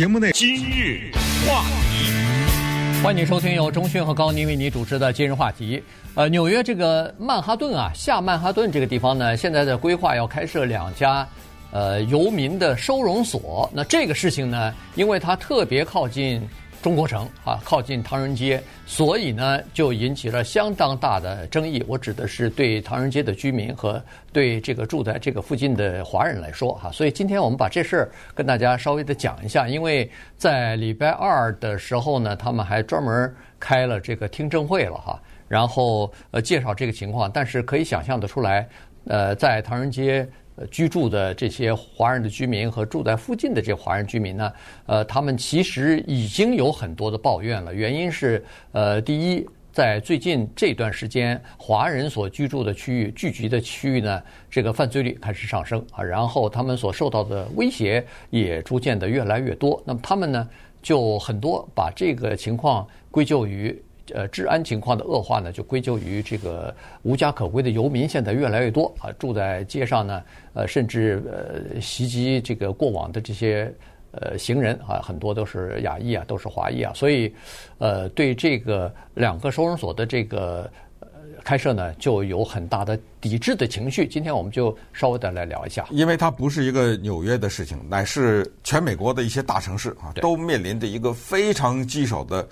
节目内今日话题，欢迎收听由中讯和高宁为你主持的今日话题。呃，纽约这个曼哈顿啊，下曼哈顿这个地方呢，现在的规划要开设两家呃游民的收容所。那这个事情呢，因为它特别靠近。中国城啊，靠近唐人街，所以呢，就引起了相当大的争议。我指的是对唐人街的居民和对这个住在这个附近的华人来说哈。所以今天我们把这事儿跟大家稍微的讲一下，因为在礼拜二的时候呢，他们还专门开了这个听证会了哈，然后呃介绍这个情况。但是可以想象得出来，呃，在唐人街。居住的这些华人的居民和住在附近的这华人居民呢，呃，他们其实已经有很多的抱怨了。原因是，呃，第一，在最近这段时间，华人所居住的区域、聚集的区域呢，这个犯罪率开始上升啊，然后他们所受到的威胁也逐渐的越来越多。那么他们呢，就很多把这个情况归咎于。呃，治安情况的恶化呢，就归咎于这个无家可归的游民现在越来越多啊，住在街上呢，呃，甚至呃袭击这个过往的这些呃行人啊，很多都是亚裔啊，都是华裔啊，所以呃，对这个两个收容所的这个呃开设呢，就有很大的抵制的情绪。今天我们就稍微的来聊一下，因为它不是一个纽约的事情，乃是全美国的一些大城市啊，都面临着一个非常棘手的。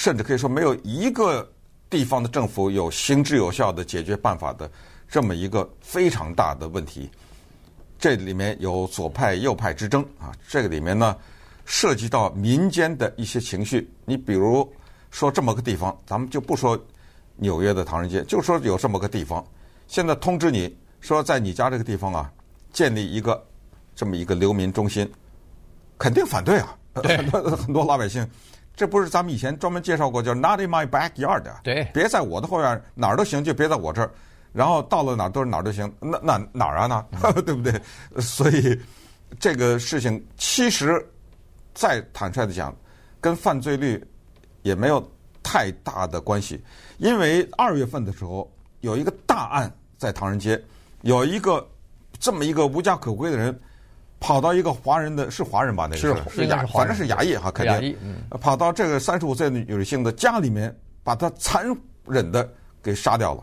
甚至可以说，没有一个地方的政府有行之有效的解决办法的这么一个非常大的问题。这里面有左派右派之争啊，这个里面呢涉及到民间的一些情绪。你比如说这么个地方，咱们就不说纽约的唐人街，就说有这么个地方，现在通知你说在你家这个地方啊建立一个这么一个流民中心，肯定反对啊，对 很多老百姓。这不是咱们以前专门介绍过，叫 Not in my backyard。对，别在我的后院，哪儿都行，就别在我这儿。然后到了哪儿都是哪儿都行，那那哪儿啊？那、嗯、对不对？所以这个事情其实再坦率的讲，跟犯罪率也没有太大的关系。因为二月份的时候有一个大案在唐人街，有一个这么一个无家可归的人。跑到一个华人的是华人吧？那个是是亚，反正是亚裔哈，肯定。跑到这个三十五岁的女性的家里面，把她残忍的给杀掉了。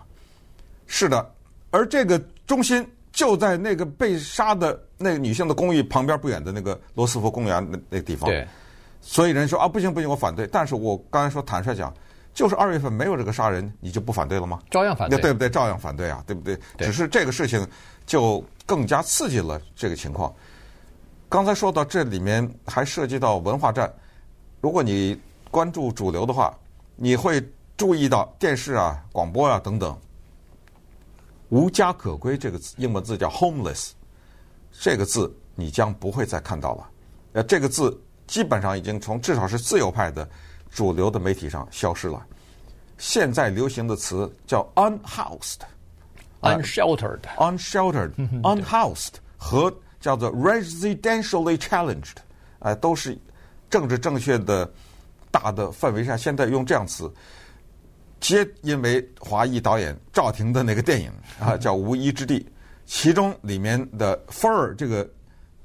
是的，而这个中心就在那个被杀的那个女性的公寓旁边不远的那个罗斯福公园那那个地方。对。所以人说啊，不行不行，我反对。但是我刚才说坦率讲，就是二月份没有这个杀人，你就不反对了吗？照样反对，对不对？照样反对啊，对不对？只是这个事情就更加刺激了这个情况。刚才说到这里面还涉及到文化战，如果你关注主流的话，你会注意到电视啊、广播啊等等，“无家可归”这个字，英文字叫 “homeless”，这个字你将不会再看到了。呃，这个字基本上已经从至少是自由派的主流的媒体上消失了。现在流行的词叫 “unhoused”、“unsheltered”、“unsheltered”、“unhoused” 和叫做 residentially challenged，哎，都是政治正确的大的范围下，现在用这样词，皆因为华裔导演赵婷的那个电影啊，叫《无依之地》，其中里面的 Fern 这个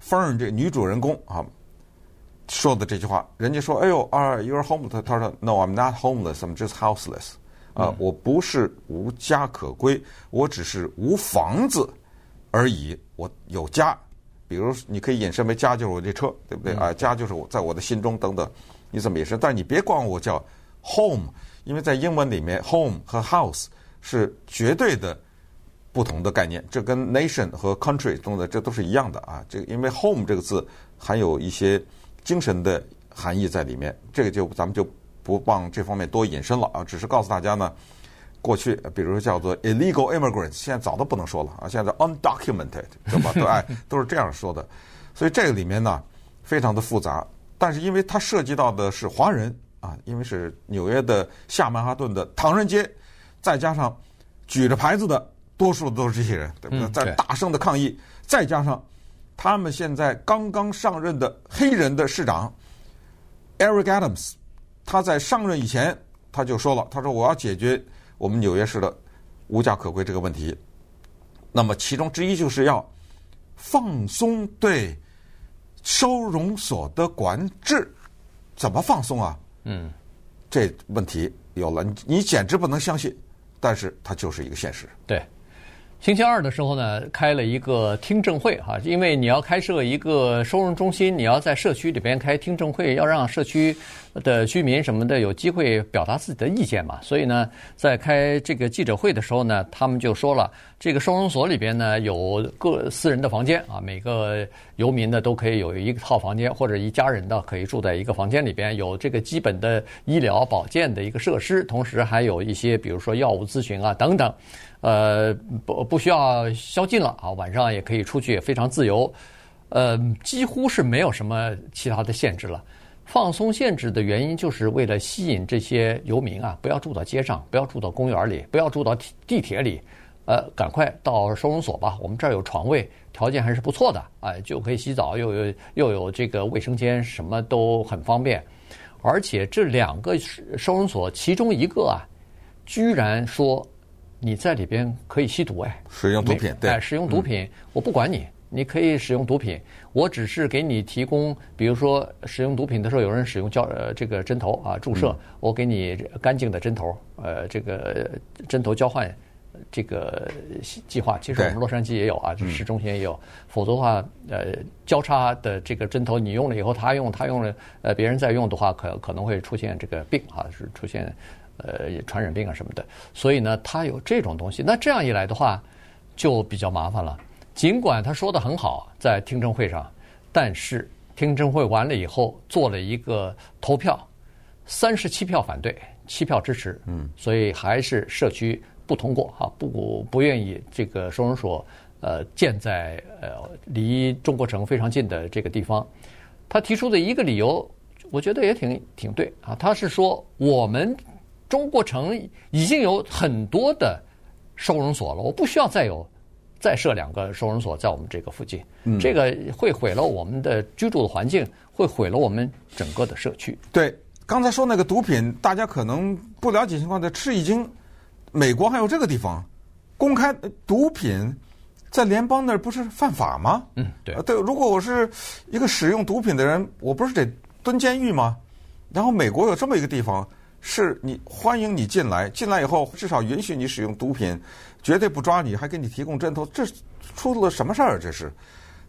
Fern 这个女主人公啊说的这句话，人家说：“哎呦啊，You're homeless。”他说：“No, I'm not homeless. I'm just houseless。”啊，我不是无家可归，我只是无房子而已，我有家。比如，你可以引申为家就是我这车，对不对啊？家就是我在我的心中等等，你怎么也是？但是你别管我叫 home，因为在英文里面，home 和 house 是绝对的不同的概念。这跟 nation 和 country 中的这都是一样的啊。这个因为 home 这个字含有一些精神的含义在里面，这个就咱们就不往这方面多引申了啊。只是告诉大家呢。过去，比如说叫做 illegal immigrants，现在早都不能说了啊，现在 undocumented，对吧？对，哎，都是这样说的。所以这个里面呢，非常的复杂。但是因为它涉及到的是华人啊，因为是纽约的下曼哈顿的唐人街，再加上举着牌子的多数都是这些人，对不对？在大声的抗议，再加上他们现在刚刚上任的黑人的市长 Eric Adams，他在上任以前他就说了，他说我要解决。我们纽约市的无家可归这个问题，那么其中之一就是要放松对收容所的管制怎么放松啊？嗯，这问题有了，你你简直不能相信，但是它就是一个现实。对。星期二的时候呢，开了一个听证会哈，因为你要开设一个收容中心，你要在社区里边开听证会，要让社区的居民什么的有机会表达自己的意见嘛。所以呢，在开这个记者会的时候呢，他们就说了，这个收容所里边呢有个私人的房间啊，每个游民呢都可以有一套房间，或者一家人呢可以住在一个房间里边，有这个基本的医疗保健的一个设施，同时还有一些比如说药物咨询啊等等。呃，不不需要宵禁了啊，晚上也可以出去，也非常自由。呃，几乎是没有什么其他的限制了。放松限制的原因，就是为了吸引这些游民啊，不要住到街上，不要住到公园里，不要住到地铁里。呃，赶快到收容所吧，我们这儿有床位，条件还是不错的，哎，就可以洗澡，又有又有这个卫生间，什么都很方便。而且这两个收容所其中一个啊，居然说。你在里边可以吸毒哎，使用毒品对，哎，使用毒品，我不管你，你可以使用毒品，我只是给你提供，比如说使用毒品的时候，有人使用胶呃这个针头啊注射，我给你干净的针头，呃这个针头交换这个计划，其实我们洛杉矶也有啊，市中心也有，否则的话，呃交叉的这个针头你用了以后他用，他用了呃别人再用的话，可可能会出现这个病啊，是出现。呃，传染病啊什么的，所以呢，他有这种东西。那这样一来的话，就比较麻烦了。尽管他说的很好，在听证会上，但是听证会完了以后，做了一个投票，三十七票反对，七票支持。嗯，所以还是社区不通过哈，不不愿意这个收容所呃建在呃离中国城非常近的这个地方。他提出的一个理由，我觉得也挺挺对啊。他是说我们。中国城已经有很多的收容所了，我不需要再有再设两个收容所在我们这个附近，嗯，这个会毁了我们的居住的环境，会毁了我们整个的社区。对，刚才说那个毒品，大家可能不了解情况，在吃一惊，美国还有这个地方公开毒品在联邦那儿不是犯法吗？嗯，对，对，如果我是一个使用毒品的人，我不是得蹲监狱吗？然后美国有这么一个地方。是你欢迎你进来，进来以后至少允许你使用毒品，绝对不抓你，还给你提供针头，这出了什么事儿？这是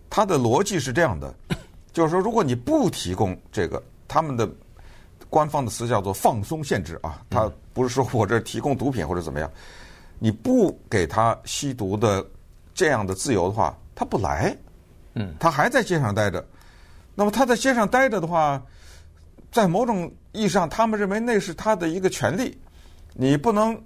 他的逻辑是这样的，就是说，如果你不提供这个，他们的官方的词叫做放松限制啊，他不是说我这提供毒品或者怎么样，你不给他吸毒的这样的自由的话，他不来，嗯，他还在街上待着，那么他在街上待着的话。在某种意义上，他们认为那是他的一个权利，你不能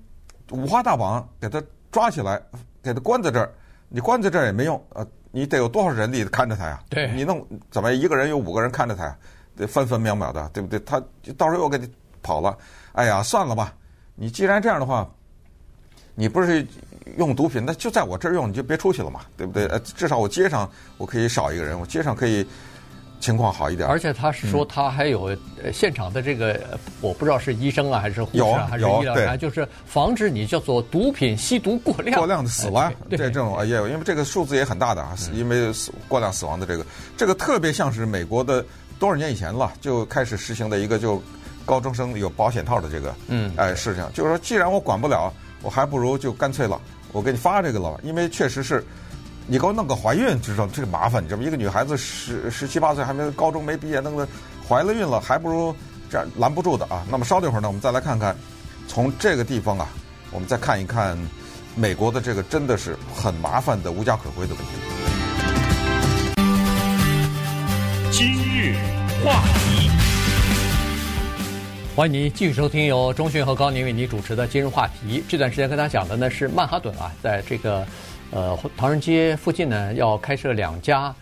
五花大绑给他抓起来，给他关在这儿。你关在这儿也没用，呃，你得有多少人力看着他呀？对，你弄怎么一个人有五个人看着他呀？得分分秒秒的，对不对？他到时候又给你跑了。哎呀，算了吧。你既然这样的话，你不是用毒品，那就在我这儿用，你就别出去了嘛，对不对？呃，至少我街上我可以少一个人，我街上可以。情况好一点，而且他是说他还有现场的这个，嗯、我不知道是医生啊还是护士啊还是医疗人员，就是防止你叫做毒品吸毒过量。过量的死亡，这这种也有，因为这个数字也很大的啊，因为死过量死亡的这个，这个特别像是美国的多少年以前了就开始实行的一个就高中生有保险套的这个嗯。哎事情，就是说既然我管不了，我还不如就干脆了，我给你发这个了，因为确实是。你给我弄个怀孕，知道这个麻烦？你知道吗？一个女孩子十十七八岁，还没高中没毕业，弄个怀了孕了，还不如这样拦不住的啊。那么稍等一会儿呢，我们再来看看，从这个地方啊，我们再看一看美国的这个真的是很麻烦的无家可归的问题。今日话题，欢迎您继续收听由钟迅和高宁为您主持的《今日话题》。这段时间跟大家讲的呢是曼哈顿啊，在这个。呃，唐人街附近呢，要开设两家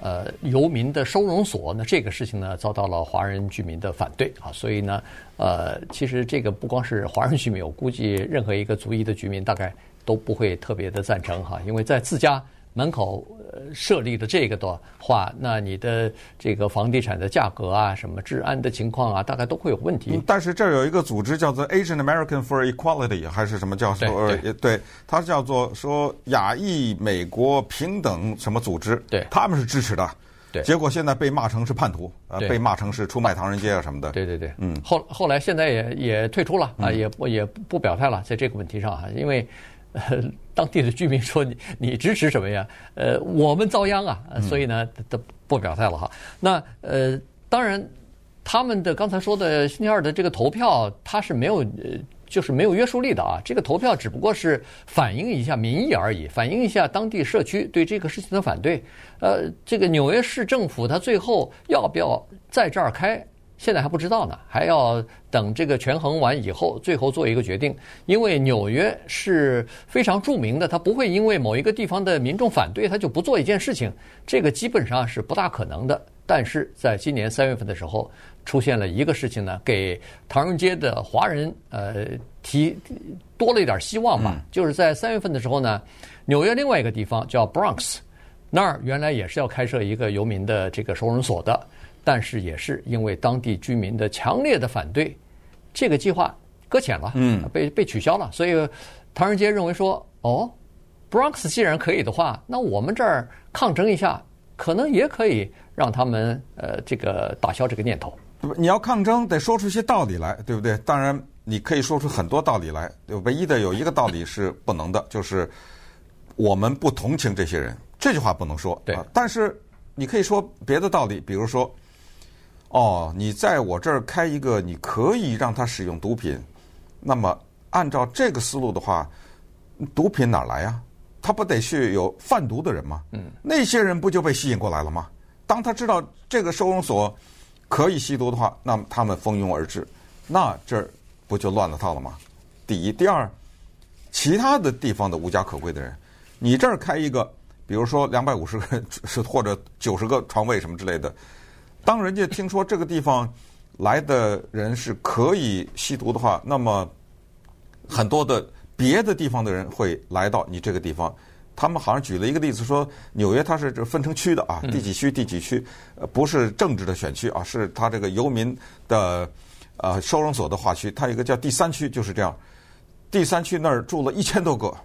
呃游民的收容所，那这个事情呢，遭到了华人居民的反对啊，所以呢，呃，其实这个不光是华人居民，我估计任何一个族裔的居民大概都不会特别的赞成哈，因为在自家门口。设立的这个的话，那你的这个房地产的价格啊，什么治安的情况啊，大概都会有问题。但是这儿有一个组织叫做 Asian American for Equality，还是什么叫做？对，对，对，它叫做说亚裔美国平等什么组织？对，他们是支持的。对，结果现在被骂成是叛徒，呃，被骂成是出卖唐人街啊什么的。对对对，嗯，后后来现在也也退出了啊，也不也不表态了，在这个问题上啊，因为呃 当地的居民说你你支持什么呀？呃，我们遭殃啊，所以呢都不表态了哈。那呃，当然他们的刚才说的星期二的这个投票，它是没有呃。就是没有约束力的啊！这个投票只不过是反映一下民意而已，反映一下当地社区对这个事情的反对。呃，这个纽约市政府他最后要不要在这儿开，现在还不知道呢，还要等这个权衡完以后，最后做一个决定。因为纽约是非常著名的，它不会因为某一个地方的民众反对，它就不做一件事情，这个基本上是不大可能的。但是在今年三月份的时候，出现了一个事情呢，给唐人街的华人呃提多了一点希望吧。嗯、就是在三月份的时候呢，纽约另外一个地方叫 Bronx，那儿原来也是要开设一个游民的这个收容所的，但是也是因为当地居民的强烈的反对，这个计划搁浅了，嗯，被被取消了。所以唐人街认为说，哦，Bronx 既然可以的话，那我们这儿抗争一下，可能也可以让他们呃这个打消这个念头。你要抗争，得说出一些道理来，对不对？当然，你可以说出很多道理来。唯一的有一个道理是不能的，就是我们不同情这些人。这句话不能说。对。但是你可以说别的道理，比如说，哦，你在我这儿开一个，你可以让他使用毒品。那么按照这个思路的话，毒品哪来呀？他不得去有贩毒的人吗？嗯。那些人不就被吸引过来了吗？当他知道这个收容所。可以吸毒的话，那么他们蜂拥而至，那这儿不就乱了套了吗？第一，第二，其他的地方的无家可归的人，你这儿开一个，比如说两百五十个人是或者九十个床位什么之类的，当人家听说这个地方来的人是可以吸毒的话，那么很多的别的地方的人会来到你这个地方。他们好像举了一个例子，说纽约它是这分成区的啊，第几区第几区，呃，不是政治的选区啊，是它这个游民的呃收容所的划区。它有一个叫第三区，就是这样。第三区那儿住了一千多个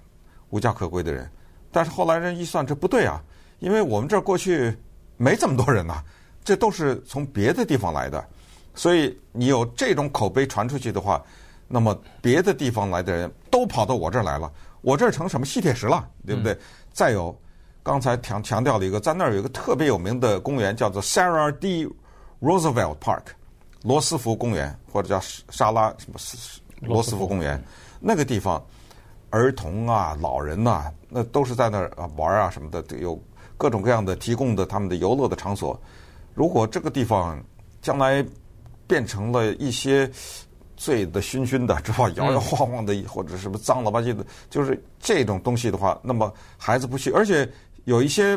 无家可归的人，但是后来人一算，这不对啊，因为我们这儿过去没这么多人呐，这都是从别的地方来的，所以你有这种口碑传出去的话，那么别的地方来的人都跑到我这儿来了。我这儿成什么吸铁石了，对不对？嗯、再有，刚才强强调了一个，在那儿有一个特别有名的公园，叫做 Sarah D. Roosevelt Park，罗斯福公园，或者叫沙拉什么罗斯福公园。那个地方，儿童啊、老人呐、啊，那都是在那儿啊玩啊什么的，有各种各样的提供的他们的游乐的场所。如果这个地方将来变成了一些。醉的醺醺的，知道吧？摇摇晃晃的，或者什么脏了吧唧的，就是这种东西的话，那么孩子不去，而且有一些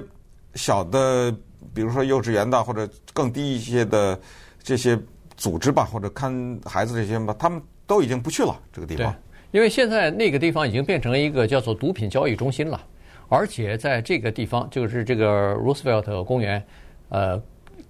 小的，比如说幼稚园的或者更低一些的这些组织吧，或者看孩子这些吧，他们都已经不去了这个地方。因为现在那个地方已经变成了一个叫做毒品交易中心了，而且在这个地方，就是这个 Roosevelt 公园，呃，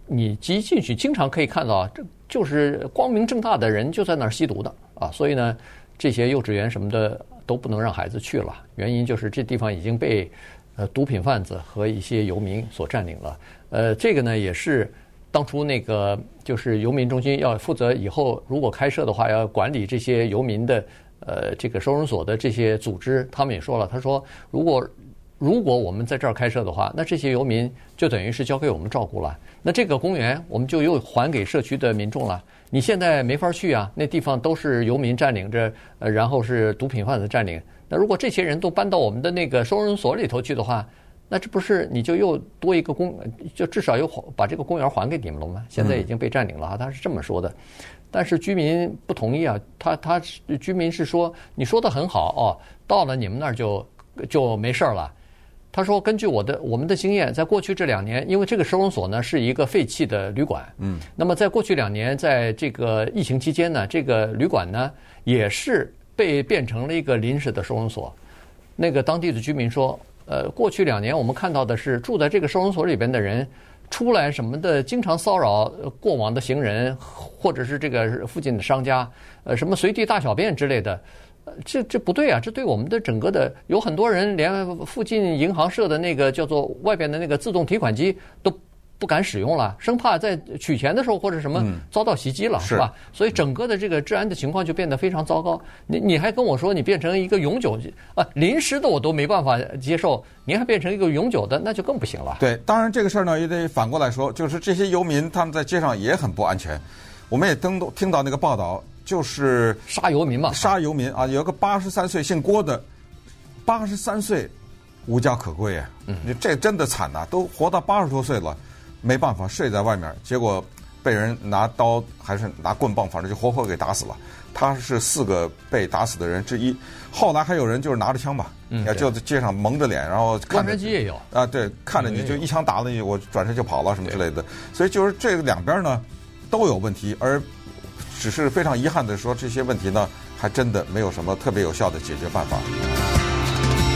你一进去经常可以看到这。就是光明正大的人就在那儿吸毒的啊，所以呢，这些幼稚园什么的都不能让孩子去了。原因就是这地方已经被呃毒品贩子和一些游民所占领了。呃，这个呢也是当初那个就是游民中心要负责以后如果开设的话要管理这些游民的呃这个收容所的这些组织，他们也说了，他说如果。如果我们在这儿开设的话，那这些游民就等于是交给我们照顾了。那这个公园我们就又还给社区的民众了。你现在没法去啊，那地方都是游民占领着，呃，然后是毒品贩子占领。那如果这些人都搬到我们的那个收容所里头去的话，那这不是你就又多一个公，就至少又把这个公园还给你们了吗？现在已经被占领了啊，他是这么说的。但是居民不同意啊，他他居民是说，你说的很好哦，到了你们那儿就就没事儿了。他说：“根据我的我们的经验，在过去这两年，因为这个收容所呢是一个废弃的旅馆，嗯，那么在过去两年，在这个疫情期间呢，这个旅馆呢也是被变成了一个临时的收容所。那个当地的居民说，呃，过去两年我们看到的是住在这个收容所里边的人出来什么的，经常骚扰过往的行人，或者是这个附近的商家，呃，什么随地大小便之类的。”这这不对啊！这对我们的整个的有很多人连附近银行设的那个叫做外边的那个自动提款机都不敢使用了，生怕在取钱的时候或者什么遭到袭击了，是吧？所以整个的这个治安的情况就变得非常糟糕。你你还跟我说你变成一个永久啊临时的我都没办法接受，您还变成一个永久的，那就更不行了。对，当然这个事儿呢也得反过来说，就是这些游民他们在街上也很不安全。我们也听都听到那个报道，就是杀游民嘛，杀游民啊，有个八十三岁姓郭的，八十三岁无家可归啊，你这真的惨呐，都活到八十多岁了。没办法，睡在外面，结果被人拿刀还是拿棍棒，反正就活活给打死了。他是四个被打死的人之一。后来还有人就是拿着枪吧，嗯，就在街上蒙着脸，然后看着机也有啊，对，看着你就一枪打了你，我转身就跑了什么之类的。所以就是这两边呢都有问题，而只是非常遗憾的说，这些问题呢还真的没有什么特别有效的解决办法。